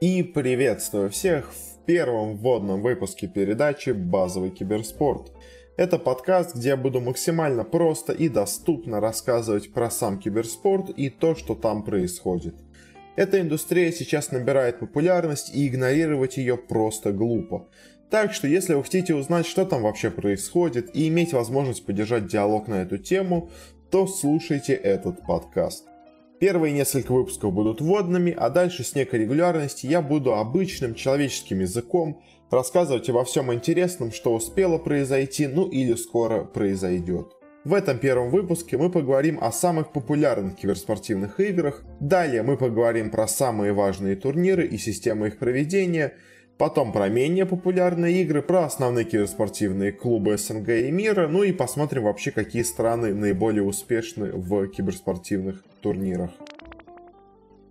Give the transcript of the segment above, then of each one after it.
И приветствую всех в первом вводном выпуске передачи «Базовый киберспорт». Это подкаст, где я буду максимально просто и доступно рассказывать про сам киберспорт и то, что там происходит. Эта индустрия сейчас набирает популярность и игнорировать ее просто глупо. Так что, если вы хотите узнать, что там вообще происходит и иметь возможность поддержать диалог на эту тему, то слушайте этот подкаст. Первые несколько выпусков будут вводными, а дальше с некой регулярностью я буду обычным человеческим языком рассказывать обо всем интересном, что успело произойти, ну или скоро произойдет. В этом первом выпуске мы поговорим о самых популярных киберспортивных играх, далее мы поговорим про самые важные турниры и системы их проведения – Потом про менее популярные игры, про основные киберспортивные клубы СНГ и мира, ну и посмотрим вообще, какие страны наиболее успешны в киберспортивных турнирах.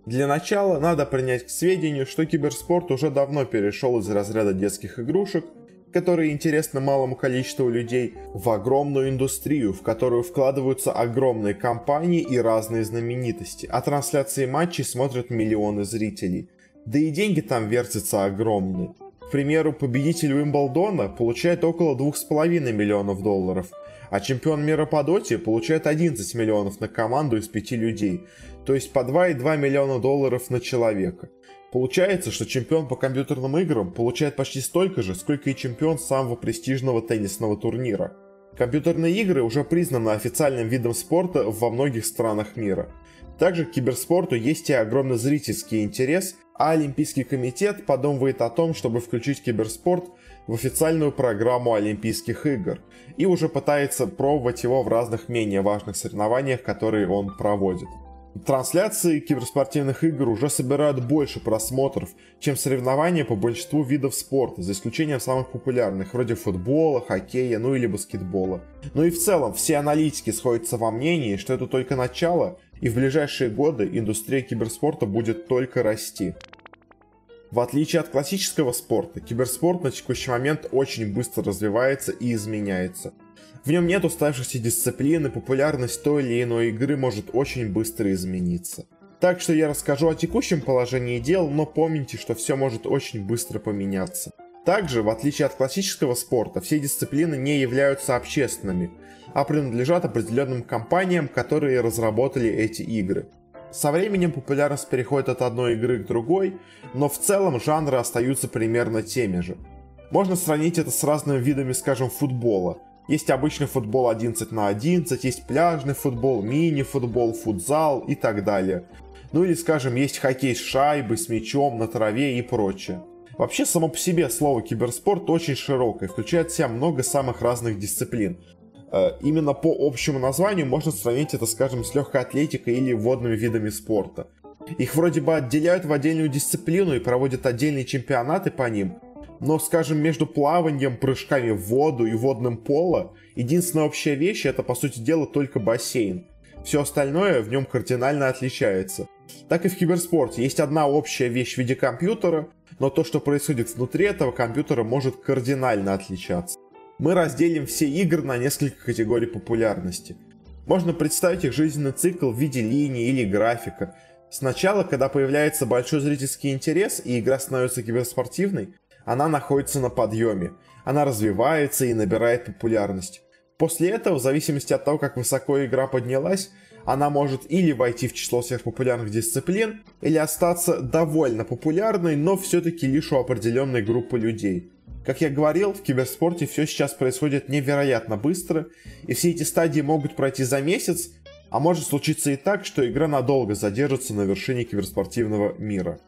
Для начала надо принять к сведению, что киберспорт уже давно перешел из разряда детских игрушек, которые интересны малому количеству людей, в огромную индустрию, в которую вкладываются огромные компании и разные знаменитости, а трансляции матчей смотрят миллионы зрителей – да и деньги там вертятся огромные. К примеру, победитель Уимблдона получает около 2,5 миллионов долларов, а чемпион мира по доте получает 11 миллионов на команду из 5 людей, то есть по 2,2 миллиона долларов на человека. Получается, что чемпион по компьютерным играм получает почти столько же, сколько и чемпион самого престижного теннисного турнира. Компьютерные игры уже признаны официальным видом спорта во многих странах мира. Также к киберспорту есть и огромный зрительский интерес, а Олимпийский комитет подумывает о том, чтобы включить киберспорт в официальную программу Олимпийских игр и уже пытается пробовать его в разных менее важных соревнованиях, которые он проводит. Трансляции киберспортивных игр уже собирают больше просмотров, чем соревнования по большинству видов спорта, за исключением самых популярных, вроде футбола, хоккея, ну или баскетбола. Ну и в целом, все аналитики сходятся во мнении, что это только начало, и в ближайшие годы индустрия киберспорта будет только расти. В отличие от классического спорта, киберспорт на текущий момент очень быстро развивается и изменяется. В нем нет уставшейся дисциплины, популярность той или иной игры может очень быстро измениться. Так что я расскажу о текущем положении дел, но помните, что все может очень быстро поменяться. Также, в отличие от классического спорта, все дисциплины не являются общественными, а принадлежат определенным компаниям, которые разработали эти игры. Со временем популярность переходит от одной игры к другой, но в целом жанры остаются примерно теми же. Можно сравнить это с разными видами, скажем, футбола. Есть обычный футбол 11 на 11, есть пляжный футбол, мини-футбол, футзал и так далее. Ну или, скажем, есть хоккей с шайбой, с мячом, на траве и прочее. Вообще, само по себе слово киберспорт очень широкое, включает в себя много самых разных дисциплин. Э, именно по общему названию можно сравнить это, скажем, с легкой атлетикой или водными видами спорта. Их вроде бы отделяют в отдельную дисциплину и проводят отдельные чемпионаты по ним, но, скажем, между плаванием, прыжками в воду и водным поло, единственная общая вещь это, по сути дела, только бассейн. Все остальное в нем кардинально отличается. Так и в киберспорте есть одна общая вещь в виде компьютера, но то, что происходит внутри этого компьютера, может кардинально отличаться мы разделим все игры на несколько категорий популярности. Можно представить их жизненный цикл в виде линии или графика. Сначала, когда появляется большой зрительский интерес и игра становится киберспортивной, она находится на подъеме. Она развивается и набирает популярность. После этого, в зависимости от того, как высоко игра поднялась, она может или войти в число всех популярных дисциплин, или остаться довольно популярной, но все-таки лишь у определенной группы людей. Как я говорил, в киберспорте все сейчас происходит невероятно быстро, и все эти стадии могут пройти за месяц, а может случиться и так, что игра надолго задержится на вершине киберспортивного мира.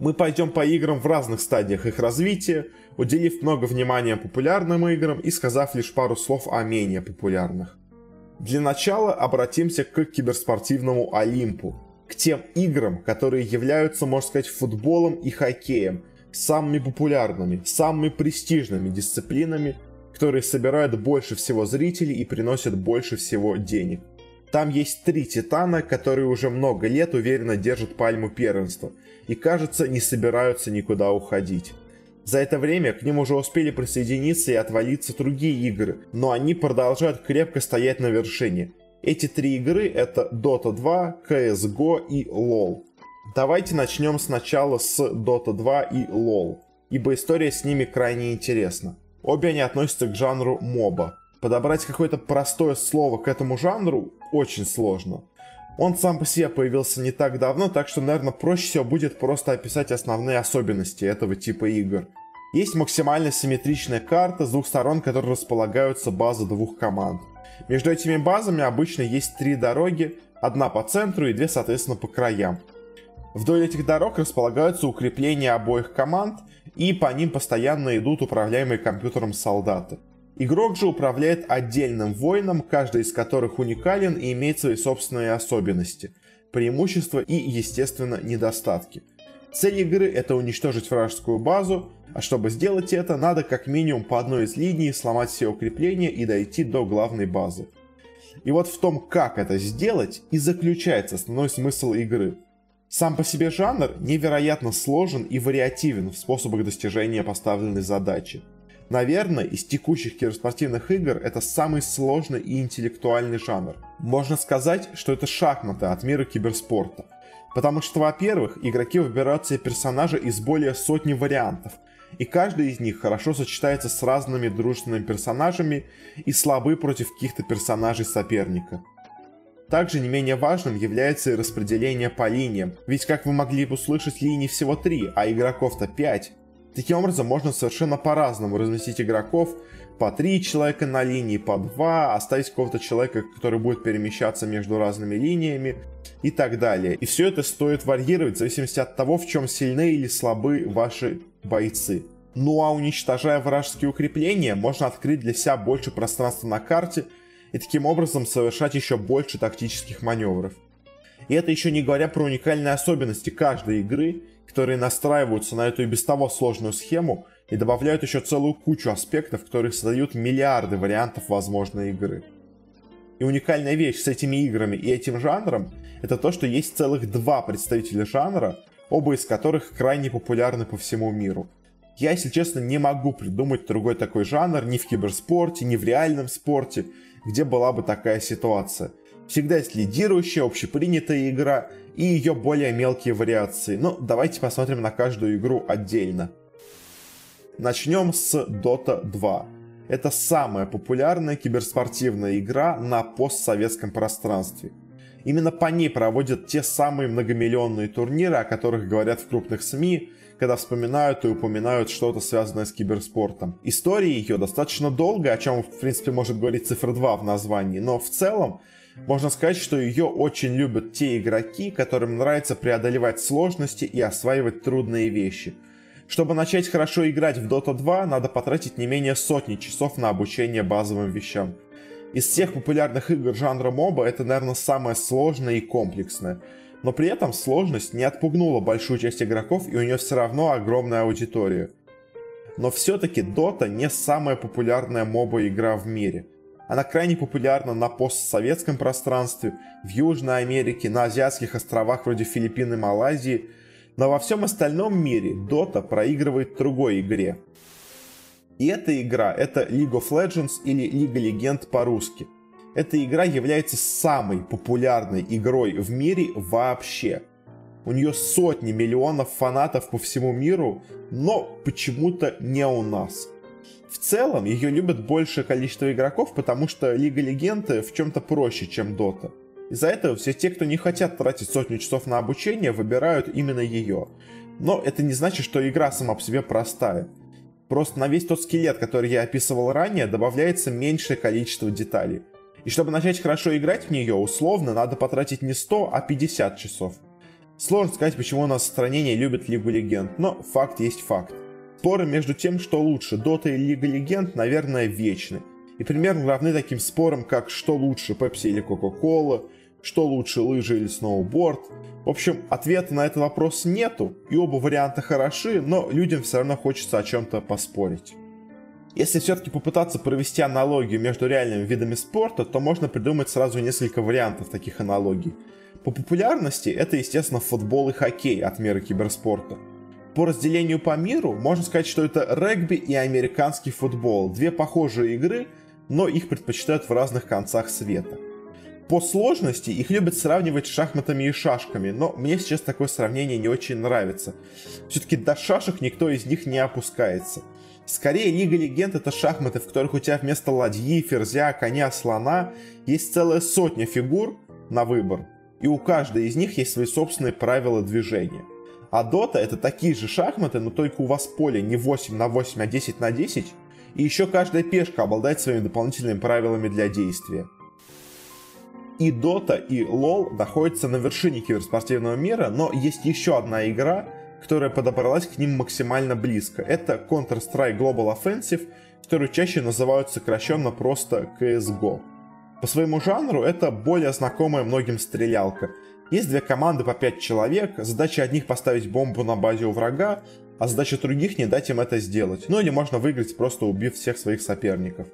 Мы пойдем по играм в разных стадиях их развития, уделив много внимания популярным играм и сказав лишь пару слов о менее популярных. Для начала обратимся к киберспортивному Олимпу, к тем играм, которые являются, можно сказать, футболом и хоккеем, самыми популярными, самыми престижными дисциплинами, которые собирают больше всего зрителей и приносят больше всего денег. Там есть три титана, которые уже много лет уверенно держат пальму первенства и, кажется, не собираются никуда уходить. За это время к ним уже успели присоединиться и отвалиться другие игры, но они продолжают крепко стоять на вершине. Эти три игры это Dota 2, CSGO и LoL. Давайте начнем сначала с Dota 2 и LoL, ибо история с ними крайне интересна. Обе они относятся к жанру моба. Подобрать какое-то простое слово к этому жанру очень сложно. Он сам по себе появился не так давно, так что, наверное, проще всего будет просто описать основные особенности этого типа игр. Есть максимально симметричная карта с двух сторон, которые располагаются базы двух команд. Между этими базами обычно есть три дороги, одна по центру и две, соответственно, по краям. Вдоль этих дорог располагаются укрепления обоих команд, и по ним постоянно идут управляемые компьютером солдаты. Игрок же управляет отдельным воином, каждый из которых уникален и имеет свои собственные особенности, преимущества и, естественно, недостатки. Цель игры это уничтожить вражескую базу, а чтобы сделать это, надо как минимум по одной из линий сломать все укрепления и дойти до главной базы. И вот в том, как это сделать, и заключается основной смысл игры. Сам по себе жанр невероятно сложен и вариативен в способах достижения поставленной задачи. Наверное, из текущих киберспортивных игр это самый сложный и интеллектуальный жанр. Можно сказать, что это шахматы от мира киберспорта. Потому что, во-первых, игроки выбирают себе персонажа из более сотни вариантов, и каждый из них хорошо сочетается с разными дружественными персонажами и слабы против каких-то персонажей соперника. Также не менее важным является и распределение по линиям, ведь как вы могли бы услышать, линий всего 3, а игроков-то 5. Таким образом, можно совершенно по-разному разместить игроков, по 3 человека на линии, по 2, оставить какого-то человека, который будет перемещаться между разными линиями и так далее. И все это стоит варьировать в зависимости от того, в чем сильны или слабы ваши бойцы. Ну а уничтожая вражеские укрепления, можно открыть для себя больше пространства на карте и таким образом совершать еще больше тактических маневров. И это еще не говоря про уникальные особенности каждой игры которые настраиваются на эту и без того сложную схему и добавляют еще целую кучу аспектов, которые создают миллиарды вариантов возможной игры. И уникальная вещь с этими играми и этим жанром это то, что есть целых два представителя жанра, оба из которых крайне популярны по всему миру. Я, если честно, не могу придумать другой такой жанр ни в киберспорте, ни в реальном спорте, где была бы такая ситуация. Всегда есть лидирующая, общепринятая игра и ее более мелкие вариации. Но ну, давайте посмотрим на каждую игру отдельно. Начнем с Dota 2. Это самая популярная киберспортивная игра на постсоветском пространстве. Именно по ней проводят те самые многомиллионные турниры, о которых говорят в крупных СМИ, когда вспоминают и упоминают что-то связанное с киберспортом. История ее достаточно долгая, о чем, в принципе, может говорить цифра 2 в названии, но в целом можно сказать, что ее очень любят те игроки, которым нравится преодолевать сложности и осваивать трудные вещи. Чтобы начать хорошо играть в Dota 2, надо потратить не менее сотни часов на обучение базовым вещам. Из всех популярных игр жанра моба это, наверное, самое сложное и комплексное. Но при этом сложность не отпугнула большую часть игроков, и у нее все равно огромная аудитория. Но все-таки Dota не самая популярная моба игра в мире – она крайне популярна на постсоветском пространстве, в Южной Америке, на азиатских островах вроде Филиппин и Малайзии, но во всем остальном мире Dota проигрывает другой игре. И эта игра — это League of Legends или Лига Легенд по-русски. Эта игра является самой популярной игрой в мире вообще. У нее сотни миллионов фанатов по всему миру, но почему-то не у нас. В целом, ее любят большее количество игроков, потому что Лига Легенд в чем-то проще, чем Дота. Из-за этого все те, кто не хотят тратить сотню часов на обучение, выбирают именно ее. Но это не значит, что игра сама по себе простая. Просто на весь тот скелет, который я описывал ранее, добавляется меньшее количество деталей. И чтобы начать хорошо играть в нее, условно, надо потратить не 100, а 50 часов. Сложно сказать, почему у нас в стране не любят Лигу Легенд, но факт есть факт. Споры между тем, что лучше, Dota или Лига Легенд, наверное, вечны. И примерно равны таким спорам, как что лучше, Pepsi или Coca-Cola, что лучше, лыжи или сноуборд. В общем, ответа на этот вопрос нету, и оба варианта хороши, но людям все равно хочется о чем-то поспорить. Если все-таки попытаться провести аналогию между реальными видами спорта, то можно придумать сразу несколько вариантов таких аналогий. По популярности это, естественно, футбол и хоккей от мира киберспорта – по разделению по миру можно сказать, что это регби и американский футбол. Две похожие игры, но их предпочитают в разных концах света. По сложности их любят сравнивать с шахматами и шашками, но мне сейчас такое сравнение не очень нравится. Все-таки до шашек никто из них не опускается. Скорее, Лига Легенд это шахматы, в которых у тебя вместо ладьи, ферзя, коня, слона есть целая сотня фигур на выбор, и у каждой из них есть свои собственные правила движения. А Дота это такие же шахматы, но только у вас поле не 8 на 8, а 10 на 10, и еще каждая пешка обладает своими дополнительными правилами для действия. И Dota, и LoL находятся на вершине киберспортивного мира, но есть еще одна игра, которая подобралась к ним максимально близко. Это Counter-Strike Global Offensive, которую чаще называют сокращенно просто CSGO. По своему жанру это более знакомая многим стрелялка. Есть две команды по 5 человек, задача одних поставить бомбу на базе у врага, а задача других не дать им это сделать. Ну или можно выиграть, просто убив всех своих соперников.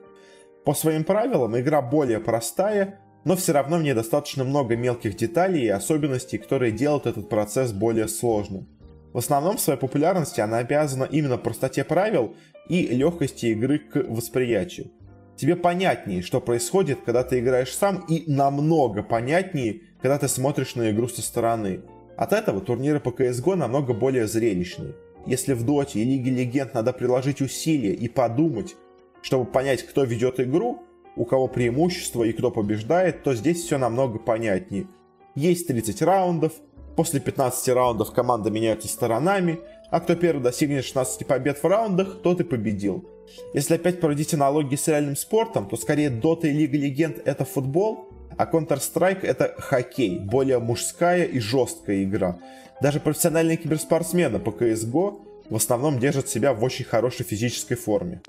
По своим правилам игра более простая, но все равно в ней достаточно много мелких деталей и особенностей, которые делают этот процесс более сложным. В основном своей популярности она обязана именно простоте правил и легкости игры к восприятию. Тебе понятнее, что происходит, когда ты играешь сам, и намного понятнее, когда ты смотришь на игру со стороны. От этого турниры по CSGO намного более зрелищные. Если в Доте и Лиге Легенд надо приложить усилия и подумать, чтобы понять, кто ведет игру, у кого преимущество и кто побеждает, то здесь все намного понятнее. Есть 30 раундов, после 15 раундов команда меняется сторонами, а кто первый достигнет 16 побед в раундах, тот и победил. Если опять проводить аналогии с реальным спортом, то скорее Dota и Лига Легенд это футбол, а Counter-Strike это хоккей, более мужская и жесткая игра. Даже профессиональные киберспортсмены по CSGO в основном держат себя в очень хорошей физической форме.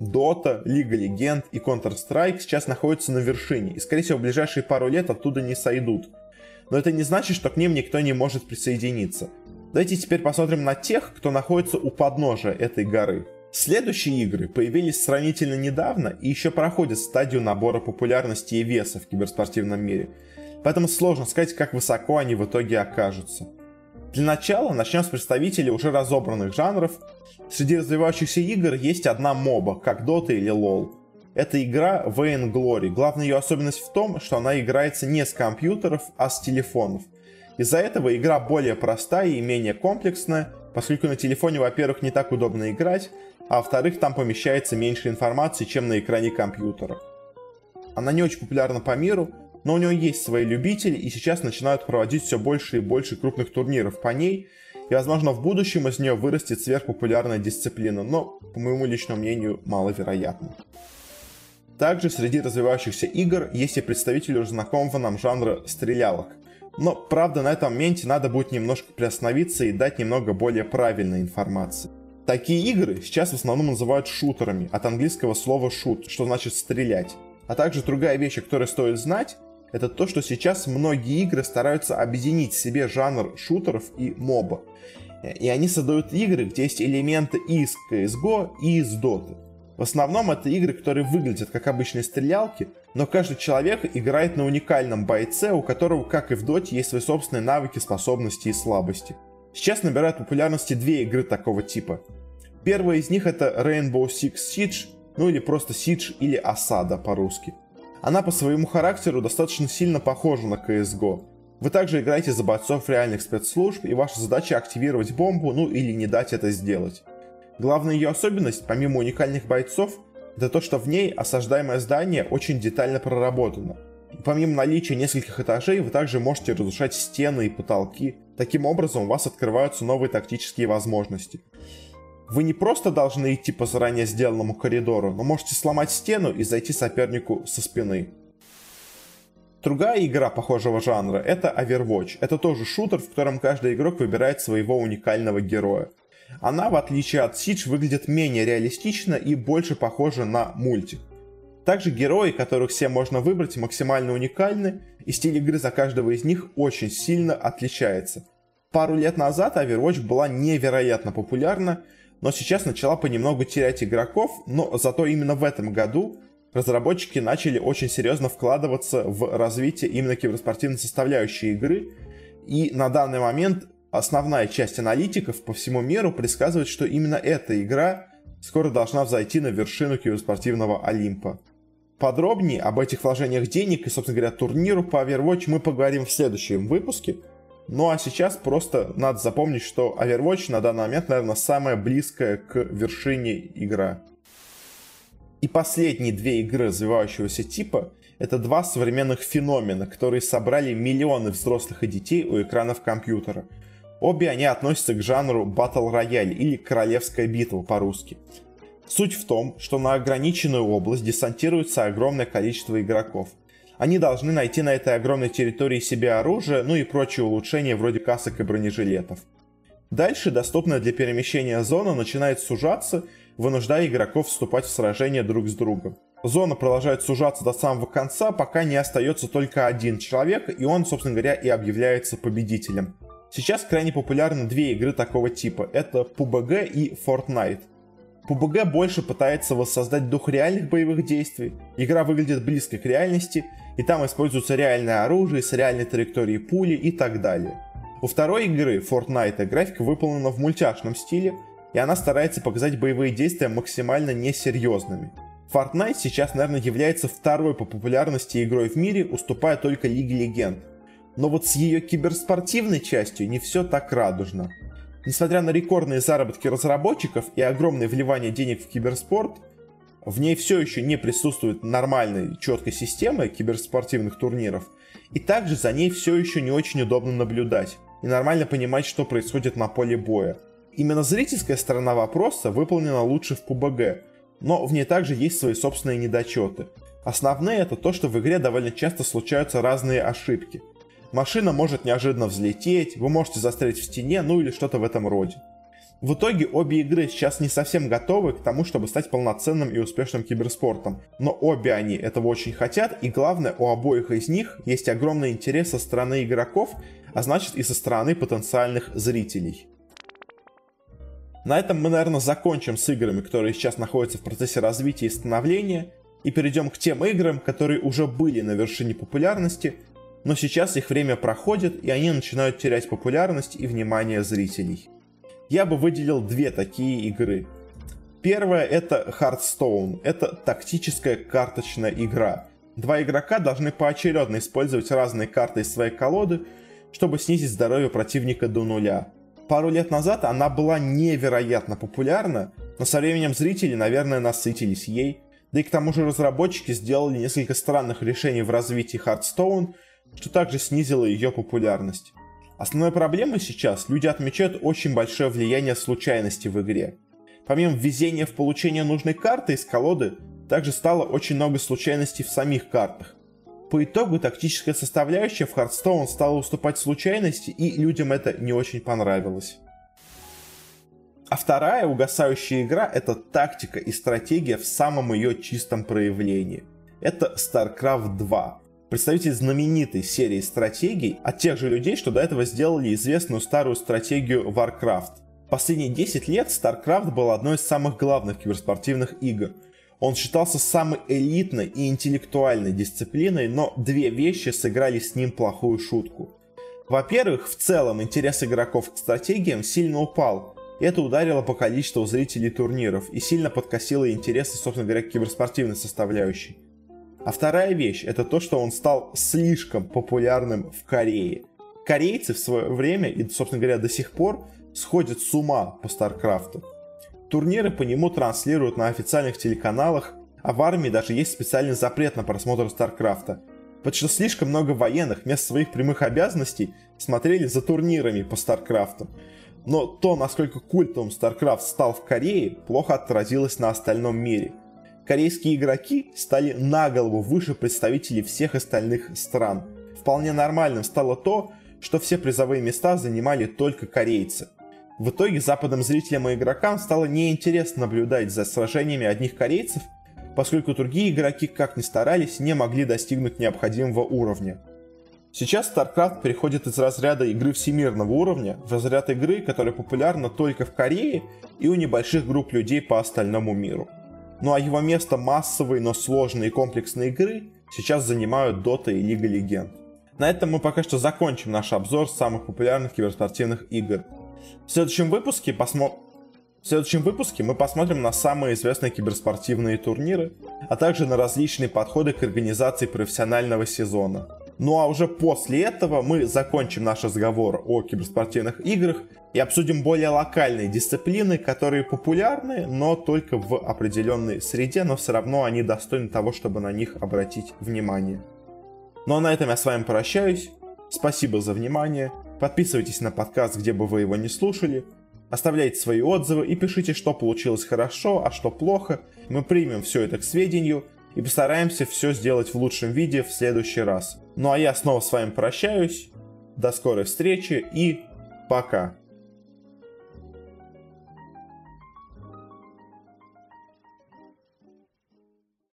Dota, Лига Легенд и Counter-Strike сейчас находятся на вершине, и скорее всего в ближайшие пару лет оттуда не сойдут. Но это не значит, что к ним никто не может присоединиться. Давайте теперь посмотрим на тех, кто находится у подножия этой горы. Следующие игры появились сравнительно недавно и еще проходят стадию набора популярности и веса в киберспортивном мире. Поэтому сложно сказать, как высоко они в итоге окажутся. Для начала начнем с представителей уже разобранных жанров. Среди развивающихся игр есть одна моба, как Dota или LoL. Это игра Vain Glory. Главная ее особенность в том, что она играется не с компьютеров, а с телефонов. Из-за этого игра более простая и менее комплексная, поскольку на телефоне, во-первых, не так удобно играть, а во-вторых, там помещается меньше информации, чем на экране компьютера. Она не очень популярна по миру, но у него есть свои любители, и сейчас начинают проводить все больше и больше крупных турниров по ней, и, возможно, в будущем из нее вырастет сверхпопулярная дисциплина, но, по моему личному мнению, маловероятно. Также среди развивающихся игр есть и представители уже знакомого нам жанра стрелялок. Но, правда, на этом моменте надо будет немножко приостановиться и дать немного более правильной информации. Такие игры сейчас в основном называют шутерами, от английского слова shoot, что значит стрелять. А также другая вещь, которую стоит знать, это то, что сейчас многие игры стараются объединить в себе жанр шутеров и моба. И они создают игры, где есть элементы и из CSGO, и из Dota. В основном это игры, которые выглядят как обычные стрелялки, но каждый человек играет на уникальном бойце, у которого, как и в Доте, есть свои собственные навыки, способности и слабости. Сейчас набирают популярности две игры такого типа. Первая из них это Rainbow Six Siege, ну или просто Siege или Осада по-русски. Она по своему характеру достаточно сильно похожа на CSGO. Вы также играете за бойцов реальных спецслужб, и ваша задача активировать бомбу, ну или не дать это сделать. Главная ее особенность, помимо уникальных бойцов, это то, что в ней осаждаемое здание очень детально проработано. Помимо наличия нескольких этажей, вы также можете разрушать стены и потолки. Таким образом, у вас открываются новые тактические возможности. Вы не просто должны идти по заранее сделанному коридору, но можете сломать стену и зайти сопернику со спины. Другая игра похожего жанра — это Overwatch. Это тоже шутер, в котором каждый игрок выбирает своего уникального героя. Она, в отличие от Siege, выглядит менее реалистично и больше похожа на мультик. Также герои, которых все можно выбрать, максимально уникальны, и стиль игры за каждого из них очень сильно отличается. Пару лет назад Overwatch была невероятно популярна, но сейчас начала понемногу терять игроков, но зато именно в этом году разработчики начали очень серьезно вкладываться в развитие именно киберспортивной составляющей игры, и на данный момент основная часть аналитиков по всему миру предсказывает, что именно эта игра скоро должна взойти на вершину киберспортивного Олимпа. Подробнее об этих вложениях денег и, собственно говоря, турниру по Overwatch мы поговорим в следующем выпуске. Ну а сейчас просто надо запомнить, что Overwatch на данный момент, наверное, самая близкая к вершине игра. И последние две игры развивающегося типа — это два современных феномена, которые собрали миллионы взрослых и детей у экранов компьютера. Обе они относятся к жанру Battle Royale или Королевская битва по-русски. Суть в том, что на ограниченную область десантируется огромное количество игроков. Они должны найти на этой огромной территории себе оружие, ну и прочие улучшения вроде касок и бронежилетов. Дальше доступная для перемещения зона начинает сужаться, вынуждая игроков вступать в сражения друг с другом. Зона продолжает сужаться до самого конца, пока не остается только один человек, и он, собственно говоря, и объявляется победителем. Сейчас крайне популярны две игры такого типа. Это PUBG и Fortnite. PUBG больше пытается воссоздать дух реальных боевых действий. Игра выглядит близко к реальности, и там используется реальное оружие с реальной траекторией пули и так далее. У второй игры, Fortnite, графика выполнена в мультяшном стиле, и она старается показать боевые действия максимально несерьезными. Fortnite сейчас, наверное, является второй по популярности игрой в мире, уступая только Лиге Легенд. Но вот с ее киберспортивной частью не все так радужно. Несмотря на рекордные заработки разработчиков и огромное вливание денег в киберспорт, в ней все еще не присутствует нормальной, четкой системы киберспортивных турниров, и также за ней все еще не очень удобно наблюдать и нормально понимать, что происходит на поле боя. Именно зрительская сторона вопроса выполнена лучше в PUBG, но в ней также есть свои собственные недочеты. Основные это то, что в игре довольно часто случаются разные ошибки – машина может неожиданно взлететь, вы можете застрять в стене, ну или что-то в этом роде. В итоге обе игры сейчас не совсем готовы к тому, чтобы стать полноценным и успешным киберспортом, но обе они этого очень хотят, и главное, у обоих из них есть огромный интерес со стороны игроков, а значит и со стороны потенциальных зрителей. На этом мы, наверное, закончим с играми, которые сейчас находятся в процессе развития и становления, и перейдем к тем играм, которые уже были на вершине популярности, но сейчас их время проходит, и они начинают терять популярность и внимание зрителей. Я бы выделил две такие игры. Первая это Hearthstone. Это тактическая карточная игра. Два игрока должны поочередно использовать разные карты из своей колоды, чтобы снизить здоровье противника до нуля. Пару лет назад она была невероятно популярна, но со временем зрители, наверное, насытились ей. Да и к тому же разработчики сделали несколько странных решений в развитии Hearthstone, что также снизило ее популярность. Основной проблемой сейчас люди отмечают очень большое влияние случайности в игре. Помимо везения в получение нужной карты из колоды, также стало очень много случайностей в самих картах. По итогу тактическая составляющая в Hearthstone стала уступать случайности, и людям это не очень понравилось. А вторая угасающая игра — это тактика и стратегия в самом ее чистом проявлении. Это StarCraft 2 представитель знаменитой серии стратегий от тех же людей, что до этого сделали известную старую стратегию Warcraft. Последние 10 лет StarCraft был одной из самых главных киберспортивных игр. Он считался самой элитной и интеллектуальной дисциплиной, но две вещи сыграли с ним плохую шутку. Во-первых, в целом интерес игроков к стратегиям сильно упал, это ударило по количеству зрителей турниров и сильно подкосило интересы, собственно говоря, киберспортивной составляющей. А вторая вещь это то, что он стал слишком популярным в Корее. Корейцы в свое время и, собственно говоря, до сих пор сходят с ума по Старкрафту. Турниры по нему транслируют на официальных телеканалах, а в армии даже есть специальный запрет на просмотр Старкрафта. Потому что слишком много военных вместо своих прямых обязанностей смотрели за турнирами по Старкрафту. Но то, насколько культовым Старкрафт стал в Корее, плохо отразилось на остальном мире – корейские игроки стали на голову выше представителей всех остальных стран. Вполне нормальным стало то, что все призовые места занимали только корейцы. В итоге западным зрителям и игрокам стало неинтересно наблюдать за сражениями одних корейцев, поскольку другие игроки, как ни старались, не могли достигнуть необходимого уровня. Сейчас StarCraft переходит из разряда игры всемирного уровня в разряд игры, которая популярна только в Корее и у небольших групп людей по остальному миру. Ну а его место массовой, но сложной и комплексной игры сейчас занимают Dota и Лига Легенд. На этом мы пока что закончим наш обзор самых популярных киберспортивных игр. В следующем выпуске посмотрим... В следующем выпуске мы посмотрим на самые известные киберспортивные турниры, а также на различные подходы к организации профессионального сезона. Ну а уже после этого мы закончим наш разговор о киберспортивных играх и обсудим более локальные дисциплины, которые популярны, но только в определенной среде, но все равно они достойны того, чтобы на них обратить внимание. Ну а на этом я с вами прощаюсь. Спасибо за внимание. Подписывайтесь на подкаст, где бы вы его не слушали. Оставляйте свои отзывы и пишите, что получилось хорошо, а что плохо. Мы примем все это к сведению и постараемся все сделать в лучшем виде в следующий раз. Ну а я снова с вами прощаюсь. До скорой встречи и пока.